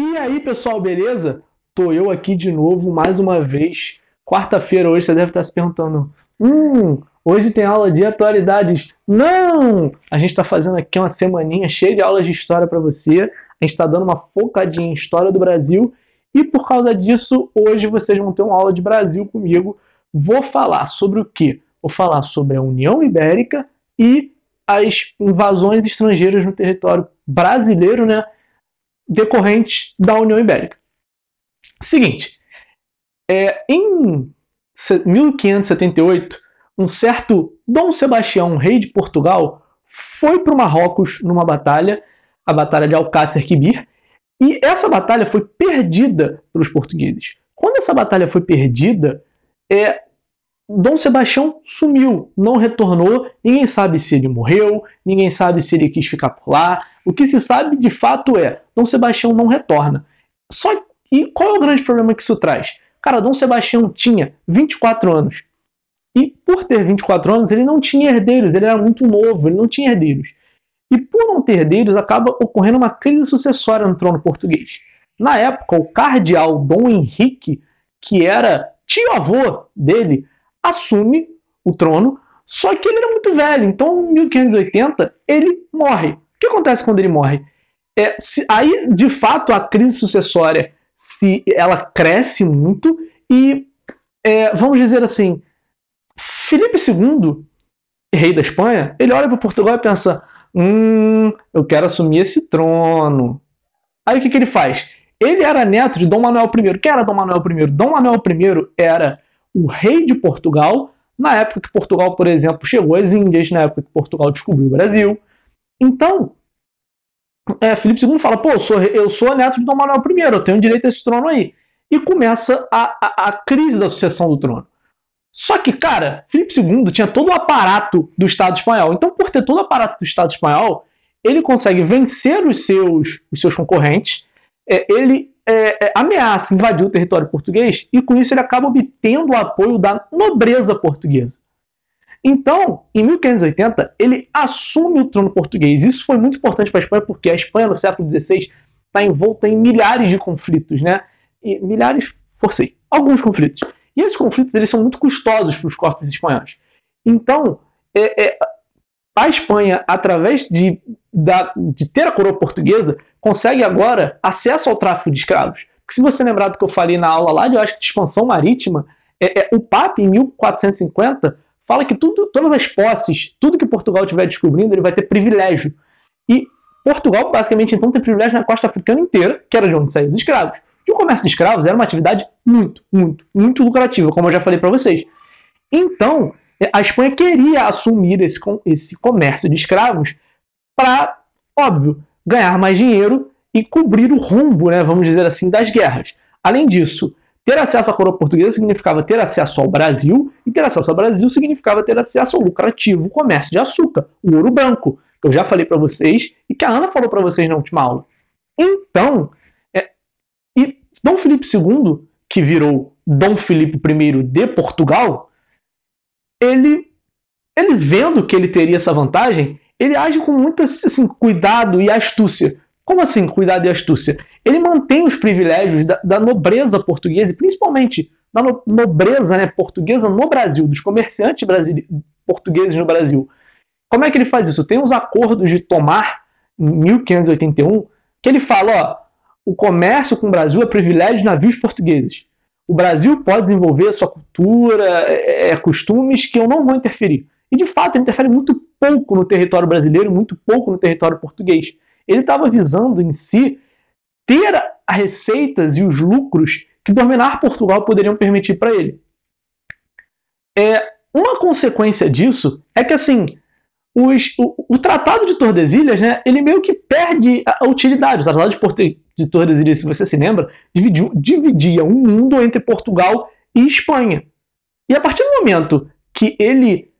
E aí, pessoal, beleza? Tô eu aqui de novo, mais uma vez. Quarta-feira hoje, você deve estar se perguntando: hum, hoje tem aula de atualidades. Não! A gente está fazendo aqui uma semaninha cheia de aulas de história para você. A gente está dando uma focadinha em história do Brasil. E por causa disso, hoje vocês vão ter uma aula de Brasil comigo. Vou falar sobre o quê? Vou falar sobre a União Ibérica e as invasões estrangeiras no território brasileiro, né? Decorrentes da União Ibérica. Seguinte, é, em 1578, um certo Dom Sebastião, rei de Portugal, foi para o Marrocos numa batalha, a Batalha de Alcácer Quibir, e essa batalha foi perdida pelos portugueses. Quando essa batalha foi perdida, é, Dom Sebastião sumiu, não retornou, ninguém sabe se ele morreu, ninguém sabe se ele quis ficar por lá. O que se sabe de fato é, Dom Sebastião não retorna. Só e qual é o grande problema que isso traz? Cara, Dom Sebastião tinha 24 anos. E por ter 24 anos, ele não tinha herdeiros, ele era muito novo, ele não tinha herdeiros. E por não ter herdeiros, acaba ocorrendo uma crise sucessória no trono português. Na época, o cardeal Dom Henrique, que era tio-avô dele, assume o trono, só que ele era muito velho, então em 1580 ele morre. O que acontece quando ele morre? É, se, aí, de fato, a crise sucessória se ela cresce muito e, é, vamos dizer assim, Felipe II, rei da Espanha, ele olha para Portugal e pensa: hum, eu quero assumir esse trono. Aí o que, que ele faz? Ele era neto de Dom Manuel I. Quem era Dom Manuel I? Dom Manuel I era o rei de Portugal, na época que Portugal, por exemplo, chegou às Índias, na época que Portugal descobriu o Brasil. Então, é, Filipe II fala: pô, eu sou, eu sou neto de Dom Manuel I, eu tenho direito a esse trono aí. E começa a, a, a crise da sucessão do trono. Só que, cara, Filipe II tinha todo o aparato do Estado espanhol. Então, por ter todo o aparato do Estado espanhol, ele consegue vencer os seus, os seus concorrentes, é, ele é, é, ameaça invadir o território português e com isso ele acaba obtendo o apoio da nobreza portuguesa. Então, em 1580, ele assume o trono português. Isso foi muito importante para a Espanha, porque a Espanha no século XVI está envolta em milhares de conflitos, né? E milhares, forcei, alguns conflitos. E esses conflitos eles são muito custosos para os corpos espanhóis. Então, é, é, a Espanha, através de, da, de ter a coroa portuguesa, consegue agora acesso ao tráfico de escravos. Porque se você lembrar do que eu falei na aula lá de, eu acho de expansão marítima, é, é, o Papa, em 1450, fala que tudo, todas as posses, tudo que Portugal estiver descobrindo, ele vai ter privilégio. E Portugal, basicamente, então, tem privilégio na costa africana inteira, que era de onde saíram os escravos. E o comércio de escravos era uma atividade muito, muito, muito lucrativa, como eu já falei para vocês. Então, a Espanha queria assumir esse, esse comércio de escravos para, óbvio, ganhar mais dinheiro e cobrir o rombo, né, vamos dizer assim, das guerras. Além disso, ter acesso à coroa portuguesa significava ter acesso ao Brasil, e ter acesso ao Brasil significava ter acesso ao lucrativo comércio de açúcar, o ouro branco, que eu já falei para vocês e que a Ana falou para vocês na última aula. Então, é, e Dom Felipe II, que virou Dom Felipe I de Portugal, ele, ele vendo que ele teria essa vantagem, ele age com muito assim, cuidado e astúcia. Como assim, cuidado e astúcia? Ele mantém os privilégios da, da nobreza portuguesa, e principalmente da no, nobreza né, portuguesa no Brasil, dos comerciantes portugueses no Brasil. Como é que ele faz isso? Tem os acordos de Tomar, em 1581, que ele fala: ó, o comércio com o Brasil é privilégio de navios portugueses. O Brasil pode desenvolver sua cultura, é, é costumes que eu não vou interferir. E de fato, ele interfere muito pouco no território brasileiro, muito pouco no território português. Ele estava visando em si ter as receitas e os lucros que dominar Portugal poderiam permitir para ele. É, uma consequência disso é que assim os, o, o, Tratado de Tordesilhas, né, ele meio que perde a, a utilidade. O Tratado de, de Tordesilhas, se você se lembra, dividiu, dividia o um mundo entre Portugal e Espanha. E a partir do momento que ele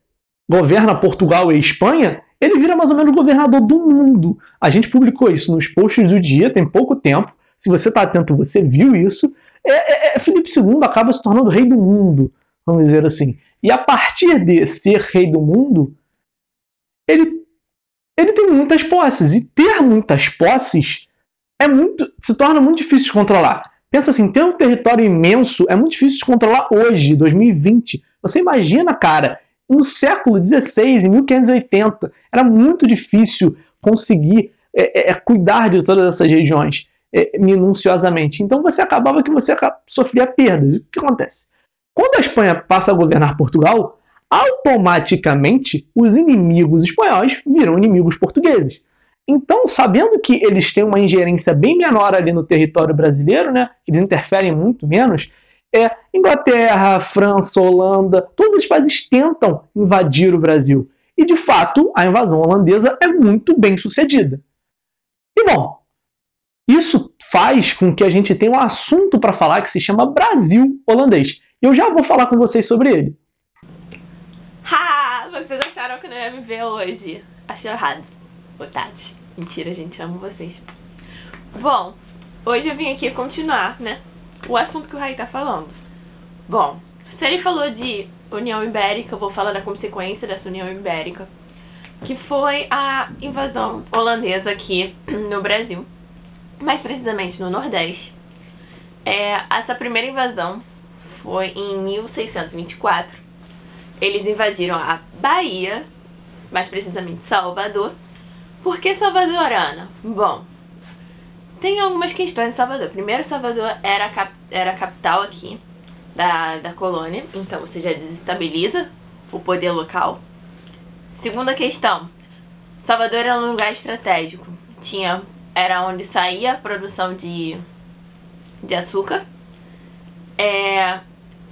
governa Portugal e Espanha, ele vira mais ou menos governador do mundo. A gente publicou isso nos posts do dia, tem pouco tempo. Se você está atento, você viu isso. É, é, é, Felipe II acaba se tornando rei do mundo, vamos dizer assim. E a partir de ser rei do mundo, ele, ele tem muitas posses. E ter muitas posses é muito, se torna muito difícil de controlar. Pensa assim, ter um território imenso é muito difícil de controlar hoje, 2020. Você imagina, cara, no século XVI, em 1580, era muito difícil conseguir é, é, é, cuidar de todas essas regiões é, minuciosamente. Então você acabava que você sofria perdas. O que acontece? Quando a Espanha passa a governar Portugal, automaticamente os inimigos espanhóis viram inimigos portugueses. Então, sabendo que eles têm uma ingerência bem menor ali no território brasileiro, né, eles interferem muito menos, é Inglaterra, França, Holanda, todos os países tentam invadir o Brasil. E de fato, a invasão holandesa é muito bem sucedida. E bom, isso faz com que a gente tenha um assunto para falar que se chama Brasil holandês. E eu já vou falar com vocês sobre ele. Ha! Vocês acharam que não ia me ver hoje? Achei errado. Otávio. Mentira, gente, amo vocês. Bom, hoje eu vim aqui continuar, né? O assunto que o Raí tá falando. Bom, se ele falou de União Ibérica, eu vou falar da consequência dessa União Ibérica, que foi a invasão holandesa aqui no Brasil, mais precisamente no Nordeste. É, essa primeira invasão foi em 1624. Eles invadiram a Bahia, mais precisamente Salvador. Por que Salvador, Ana? Bom, tem algumas questões em Salvador. Primeiro, Salvador era a, cap era a capital aqui da, da colônia, então você já desestabiliza o poder local. Segunda questão, Salvador era um lugar estratégico. Tinha, era onde saía a produção de, de açúcar é,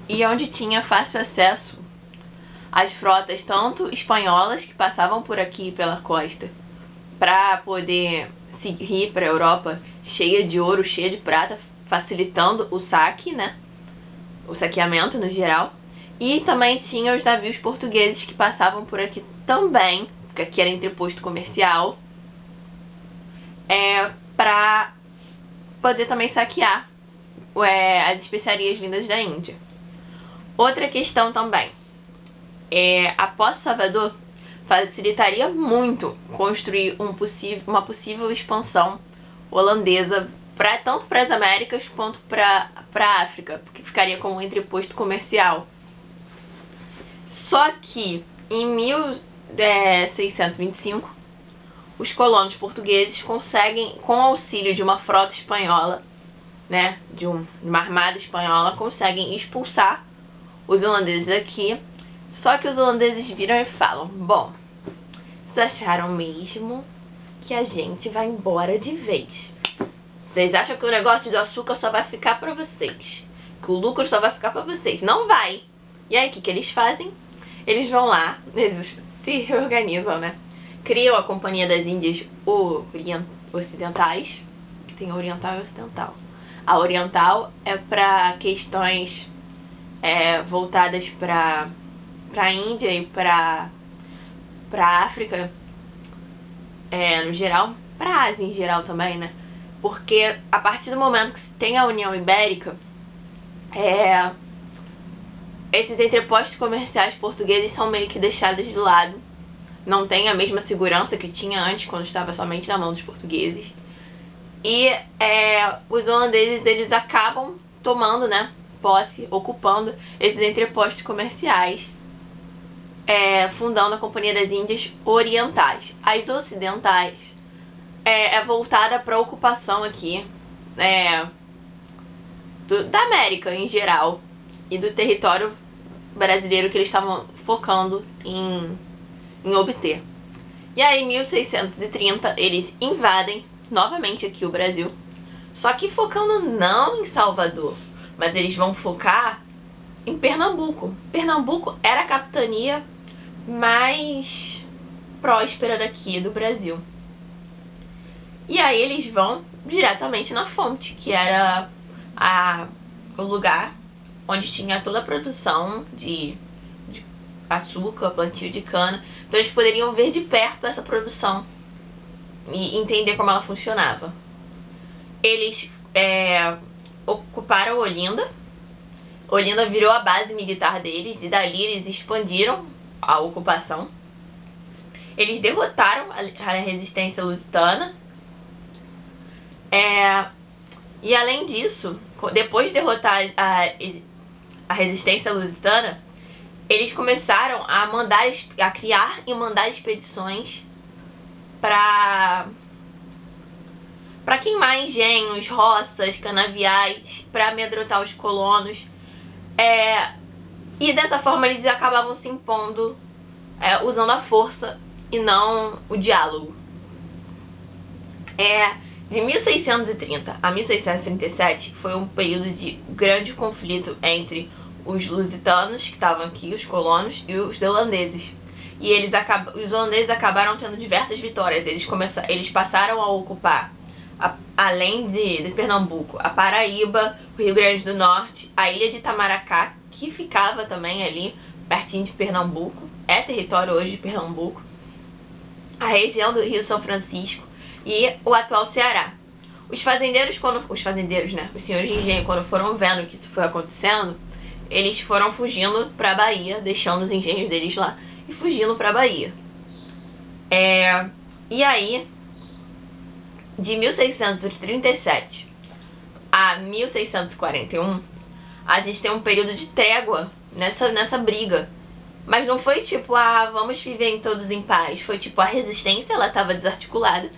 e onde tinha fácil acesso às frotas, tanto espanholas que passavam por aqui pela costa, para poder seguir para a Europa cheia de ouro, cheia de prata, facilitando o saque, né? O saqueamento no geral. E também tinha os navios portugueses que passavam por aqui também, porque aqui era entreposto comercial, é, para poder também saquear é, as especiarias vindas da Índia. Outra questão também. É, após Salvador, facilitaria muito construir um uma possível expansão holandesa pra, tanto para as Américas quanto para a África, porque ficaria como um entreposto comercial. Só que em 1625, é, os colonos portugueses conseguem, com auxílio de uma frota espanhola, né, de, um, uma armada espanhola, conseguem expulsar os holandeses daqui. Só que os holandeses viram e falam: Bom, vocês acharam mesmo que a gente vai embora de vez? Vocês acham que o negócio do açúcar só vai ficar para vocês? Que o lucro só vai ficar para vocês? Não vai! E aí, o que, que eles fazem? Eles vão lá, eles se reorganizam, né? Criam a Companhia das Índias Ocidentais, que tem oriental e ocidental. A oriental é para questões é, voltadas para para Índia e para para África é, no geral, para Ásia em geral também, né? Porque a partir do momento que se tem a União Ibérica, é, esses entrepostos comerciais portugueses são meio que deixados de lado. Não tem a mesma segurança que tinha antes, quando estava somente na mão dos portugueses. E é, os holandeses eles acabam tomando, né, posse, ocupando esses entrepostos comerciais, é, fundando a Companhia das Índias Orientais. As ocidentais é, é voltada para a ocupação aqui é, do, da América em geral e do território brasileiro que eles estavam focando em, em obter. E aí, em 1630, eles invadem novamente aqui o Brasil. Só que focando não em Salvador, mas eles vão focar em Pernambuco. Pernambuco era a capitania mais próspera daqui do Brasil. E aí eles vão diretamente na fonte, que era a, o lugar onde tinha toda a produção de, de açúcar, plantio de cana. Então eles poderiam ver de perto essa produção e entender como ela funcionava. Eles é, ocuparam Olinda. Olinda virou a base militar deles e dali eles expandiram a ocupação. Eles derrotaram a resistência lusitana. É, e além disso, depois de derrotar a, a resistência lusitana, eles começaram a mandar a criar e mandar expedições para para queimar engenhos, roças, canaviais, para amedrontar os colonos. É, e dessa forma eles acabavam se impondo é, usando a força e não o diálogo. É, de 1630 a 1637 foi um período de grande conflito entre os lusitanos, que estavam aqui, os colonos, e os holandeses. E eles acab os holandeses acabaram tendo diversas vitórias. Eles, começaram, eles passaram a ocupar a, além de, de Pernambuco, a Paraíba, o Rio Grande do Norte, a ilha de Itamaracá, que ficava também ali pertinho de Pernambuco, é território hoje de Pernambuco, a região do Rio São Francisco e o atual Ceará. Os fazendeiros, quando. Os fazendeiros, né? Os senhores de engenho, quando foram vendo que isso foi acontecendo, eles foram fugindo para a Bahia, deixando os engenhos deles lá e fugindo para a Bahia. É, e aí, de 1637 a 1641, a gente tem um período de trégua nessa, nessa briga. Mas não foi tipo, ah, vamos viver em todos em paz. Foi tipo, a resistência ela estava desarticulada.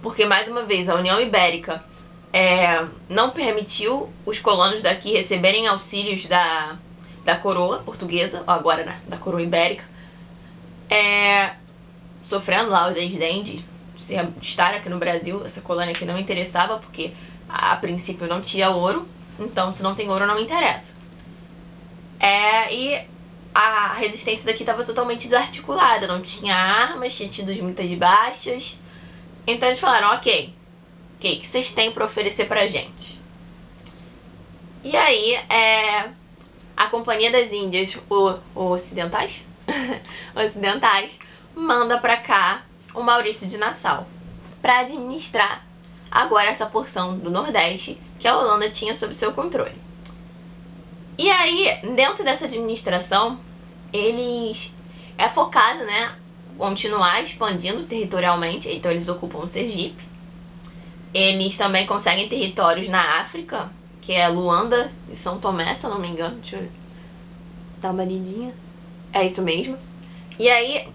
Porque, mais uma vez, a União Ibérica é, não permitiu os colonos daqui receberem auxílios da, da coroa portuguesa, agora né, da coroa ibérica, é, sofrendo lá o desdém de estar aqui no Brasil, essa colônia aqui não interessava, porque a princípio não tinha ouro, então se não tem ouro não me interessa. É, e a resistência daqui estava totalmente desarticulada, não tinha armas, tinha tido muitas baixas. Então eles falaram, ok, o que, que vocês têm para oferecer pra gente? E aí, é, a Companhia das Índias, o, o Ocidentais, Ocidentais, manda pra cá o Maurício de Nassau para administrar agora essa porção do Nordeste que a Holanda tinha sob seu controle. E aí, dentro dessa administração, eles é focado, né, continuar expandindo territorialmente, então eles ocupam o Sergipe. Eles também conseguem territórios na África, que é Luanda e São Tomé, se eu não me engano. Deixa eu dar uma lidinha. É isso mesmo. E aí,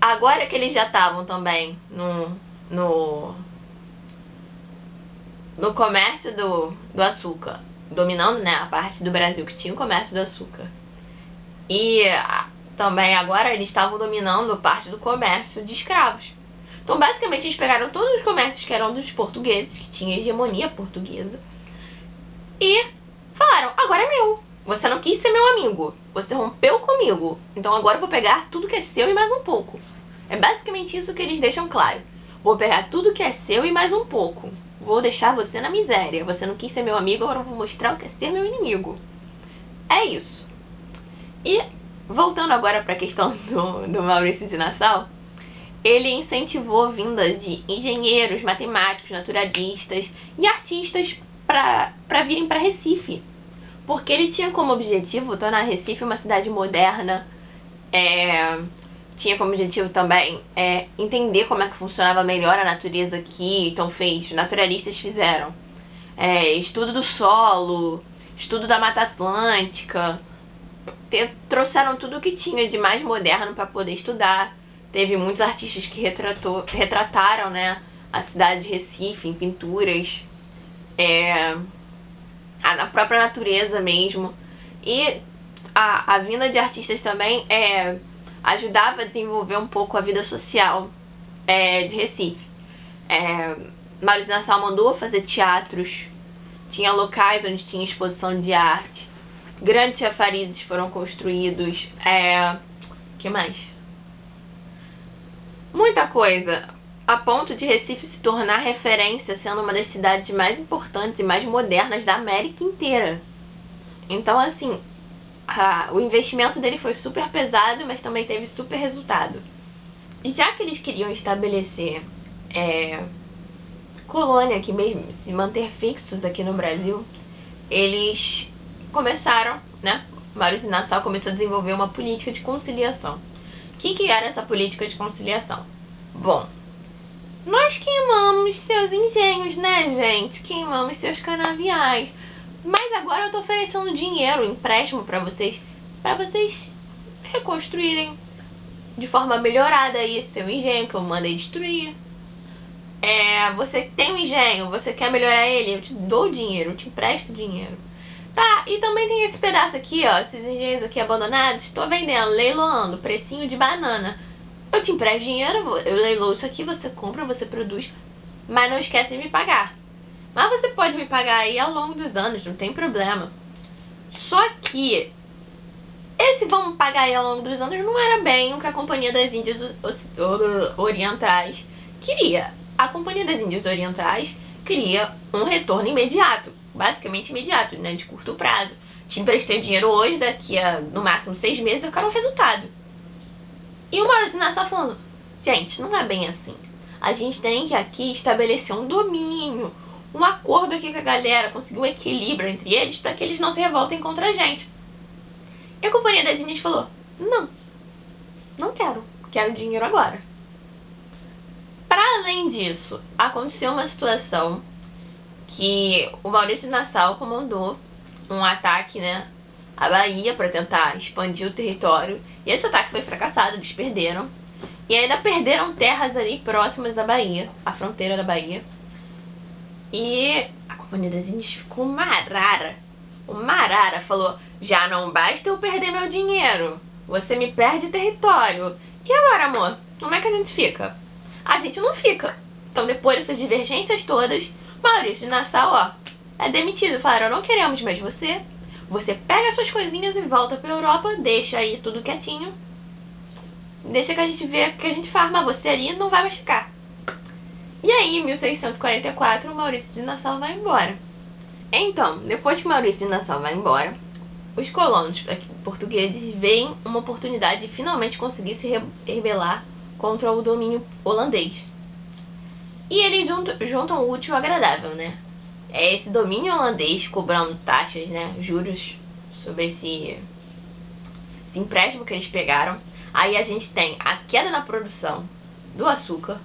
agora que eles já estavam também no, no, no comércio do, do açúcar, dominando né, a parte do Brasil que tinha o comércio do açúcar. E também agora eles estavam dominando parte do comércio de escravos. Então, basicamente, eles pegaram todos os comércios que eram dos portugueses, que tinha hegemonia portuguesa, e falaram: agora é meu. Você não quis ser meu amigo. Você rompeu comigo. Então agora eu vou pegar tudo que é seu e mais um pouco. É basicamente isso que eles deixam claro. Vou pegar tudo que é seu e mais um pouco. Vou deixar você na miséria. Você não quis ser meu amigo, agora eu vou mostrar o que é ser meu inimigo. É isso. E voltando agora para a questão do, do Maurício de Nassau, ele incentivou a vinda de engenheiros, matemáticos, naturalistas e artistas para virem para Recife. Porque ele tinha como objetivo tornar Recife uma cidade moderna, é, tinha como objetivo também é, entender como é que funcionava melhor a natureza aqui, então fez, naturalistas fizeram é, estudo do solo, estudo da Mata Atlântica, te, trouxeram tudo o que tinha de mais moderno para poder estudar. Teve muitos artistas que retratou, retrataram né, a cidade de Recife em pinturas, é, a, própria natureza mesmo. E a, a vinda de artistas também é, ajudava a desenvolver um pouco a vida social é, de Recife. É, Nassau mandou fazer teatros, tinha locais onde tinha exposição de arte, grandes chafarizes foram construídos. É, que mais? Muita coisa a ponto de Recife se tornar referência, sendo uma das cidades mais importantes e mais modernas da América inteira. Então, assim, a, o investimento dele foi super pesado, mas também teve super resultado. E já que eles queriam estabelecer é, colônia aqui mesmo, se manter fixos aqui no Brasil, eles começaram, né? Maurício Nassau começou a desenvolver uma política de conciliação. O que, que era essa política de conciliação? Bom, Nós queimamos seus engenhos, né, gente? Queimamos seus canaviais. Mas agora eu tô oferecendo dinheiro, empréstimo para vocês, para vocês reconstruírem de forma melhorada aí seu engenho que eu mandei destruir. É, você tem um engenho, você quer melhorar ele, eu te dou dinheiro, eu te empresto dinheiro. Tá, e também tem esse pedaço aqui, ó, esses engenhos aqui abandonados, estou vendendo, leiloando, precinho de banana. Eu te empresto dinheiro, eu leiloo isso aqui, você compra, você produz, mas não esquece de me pagar. Mas você pode me pagar aí ao longo dos anos, não tem problema. Só que esse vamos pagar aí ao longo dos anos não era bem o que a Companhia das Índias Orientais queria a Companhia das Índias Orientais queria um retorno imediato, basicamente imediato, né, de curto prazo. Te emprestei dinheiro hoje, daqui a no máximo seis meses eu quero um resultado. E o Maurício Nassau falando, gente, não é bem assim. A gente tem que aqui estabelecer um domínio, um acordo aqui com a galera, conseguir um equilíbrio entre eles para que eles não se revoltem contra a gente. E a Companhia das Índias falou, não, não quero, quero dinheiro agora. Para além disso, aconteceu uma situação que o Maurício Nassau comandou um ataque, né, à Bahia para tentar expandir o território. E esse ataque foi fracassado, eles perderam. E ainda perderam terras ali próximas à Bahia, à fronteira da Bahia. E a Companhia das Índias ficou marara. O Marara falou: já não basta eu perder meu dinheiro, você me perde território. E agora, amor, como é que a gente fica? a gente não fica. Então, depois dessas divergências todas, Maurício de Nassau, ó, é demitido. Falaram, não queremos mais você. Você pega suas coisinhas e volta pra Europa, deixa aí tudo quietinho. Deixa que a gente vê que a gente faz, mas você ali não vai mais ficar. E aí, em 1644, Maurício de Nassau vai embora. Então, depois que Maurício de Nassau vai embora, os colonos portugueses veem uma oportunidade de finalmente conseguir se rebelar contra o domínio holandês. E eles juntam o útil ao agradável, né? É esse domínio holandês cobrando taxas, né? Juros sobre esse, esse empréstimo que eles pegaram. Aí a gente tem a queda na produção do açúcar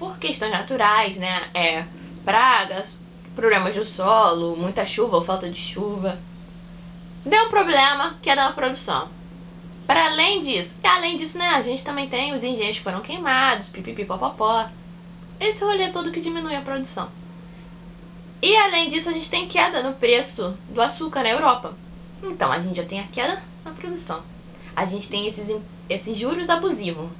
por questões naturais, né? É, pragas, problemas do solo, muita chuva ou falta de chuva. Deu um problema, queda na produção. Para além disso, e além disso, né, a gente também tem os engenhos que foram queimados, pipipi, popopó. Esse rolê todo que diminui a produção. E além disso, a gente tem queda no preço do açúcar na Europa. Então, a gente já tem a queda na produção. A gente tem esses, esses juros abusivos.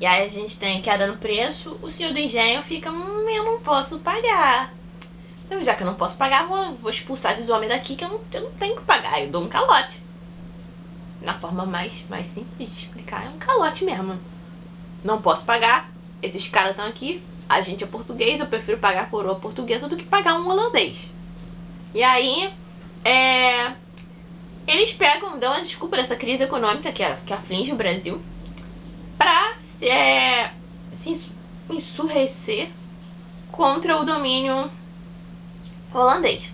E aí a gente tem queda no preço, o senhor do engenho fica, hum, eu não posso pagar. Então, já que eu não posso pagar, vou, vou expulsar esses homens daqui que eu não, eu não tenho que pagar. Eu dou um calote na forma mais, mais simples de explicar, é um calote mesmo. Não posso pagar, esses caras estão aqui, a gente é português, eu prefiro pagar coroa portuguesa do que pagar um holandês. E aí, é, eles pegam, dão a desculpa dessa crise econômica que, que aflige o Brasil pra é, se insurrecer contra o domínio holandês.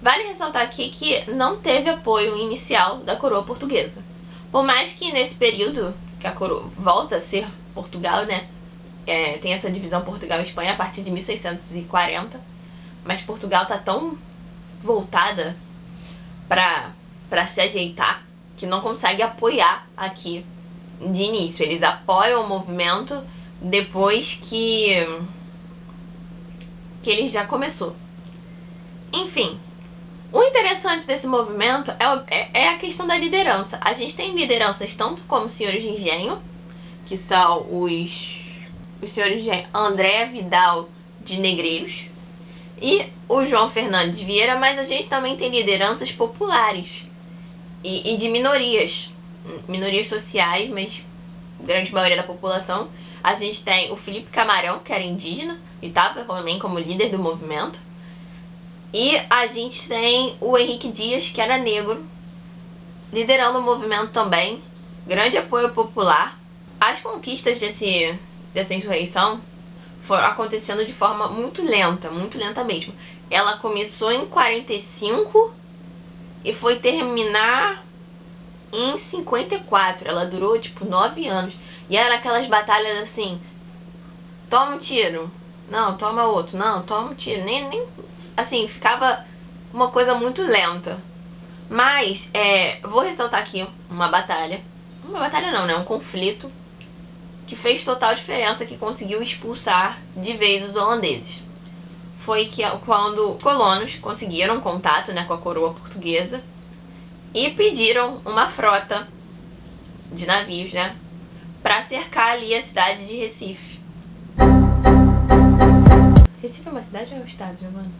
Vale ressaltar aqui que não teve apoio inicial da coroa portuguesa. Por mais que nesse período que a coroa volta a ser Portugal, né? É, tem essa divisão Portugal e Espanha a partir de 1640, mas Portugal tá tão voltada para para se ajeitar que não consegue apoiar aqui de início. Eles apoiam o movimento depois que que ele já começou. Enfim, o interessante desse movimento é, é, é, a questão da liderança. A gente tem lideranças tanto como senhores de engenho, que são os, os senhores de engenho André Vidal de Negreiros e o João Fernandes Vieira, mas a gente também tem lideranças populares e, e de minorias, minorias sociais, mas grande maioria da população. A gente tem o Felipe Camarão, que era indígena e estava também como líder do movimento. E a gente tem o Henrique Dias, que era negro, liderando o movimento também. Grande apoio popular. As conquistas desse, dessa insurreição foram acontecendo de forma muito lenta, muito lenta mesmo. Ela começou em 45 e foi terminar em 54. Ela durou tipo 9 anos. E era aquelas batalhas assim: toma um tiro, Não, toma outro. Não, toma um tiro. Nem, nem. Assim, ficava uma coisa muito lenta. Mas, é, vou ressaltar aqui uma batalha. Uma batalha não, né? Um conflito que fez total diferença, que conseguiu expulsar de vez os holandeses. Foi que quando colonos conseguiram contato né, com a coroa portuguesa e pediram uma frota de navios, né? Para cercar ali a cidade de Recife. Recife é uma cidade ou é um estado, Giovanni?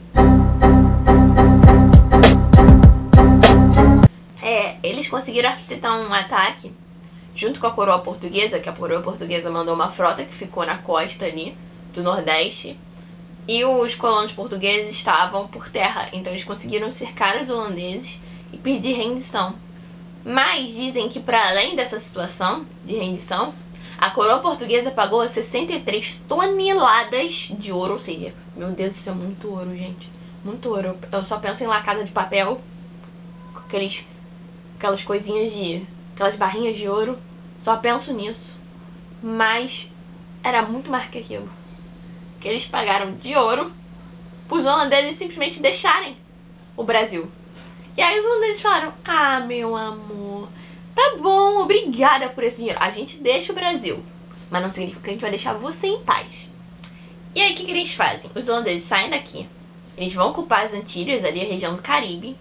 É, eles conseguiram arquitetar um ataque junto com a coroa portuguesa, que a coroa portuguesa mandou uma frota que ficou na costa ali do Nordeste. E os colonos portugueses estavam por terra, então eles conseguiram cercar os holandeses e pedir rendição. Mas dizem que para além dessa situação de rendição, a coroa portuguesa pagou 63 toneladas de ouro, ou seja, meu Deus, isso é muito ouro, gente. Muito ouro. Eu só penso em La Casa de Papel, com aqueles, aquelas coisinhas de. aquelas barrinhas de ouro. Só penso nisso. Mas era muito mais que aquilo. Que eles pagaram de ouro os holandeses simplesmente deixarem o Brasil. E aí os holandeses falaram: Ah, meu amor, Tá bom, obrigada por esse dinheiro. A gente deixa o Brasil, mas não significa que a gente vai deixar você em paz. E aí, o que, que eles fazem? Os holandeses saem daqui, eles vão ocupar as Antilhas, ali a região do Caribe,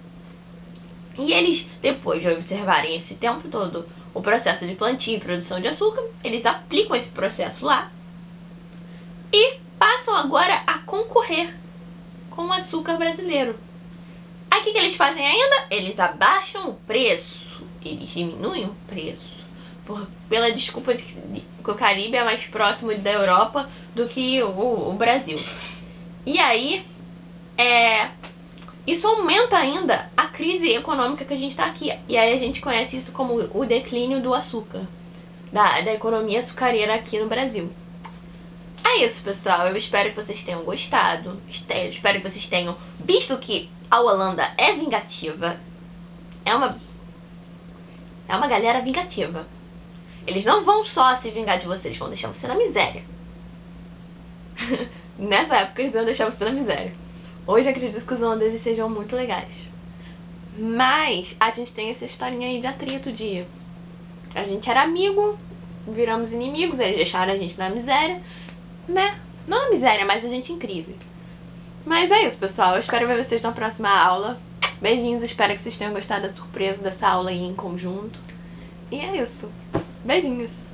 e eles, depois de observarem esse tempo todo o processo de plantio e produção de açúcar, eles aplicam esse processo lá e passam agora a concorrer com o açúcar brasileiro. Aí o que, que eles fazem ainda? Eles abaixam o preço eles diminuem o preço. Por, pela desculpa de que o Caribe é mais próximo da Europa do que o, o Brasil. E aí, é, isso aumenta ainda a crise econômica que a gente está aqui. E aí a gente conhece isso como o declínio do açúcar, da, da economia açucareira aqui no Brasil. É isso, pessoal. Eu espero que vocês tenham gostado. Espero que vocês tenham visto que a Holanda é vingativa. É uma é uma galera vingativa. Eles não vão só se vingar de você, eles vão deixar você na miséria. Nessa época eles iam deixar você na miséria. Hoje acredito que os holandeses sejam muito legais. Mas a gente tem essa historinha aí de atrito de. A gente era amigo, viramos inimigos, eles deixaram a gente na miséria, né? Não na miséria, mas a gente em crise. Mas é isso, pessoal. Eu espero ver vocês na próxima aula. Beijinhos, espero que vocês tenham gostado da surpresa dessa aula aí em conjunto. E é isso. Beijinhos!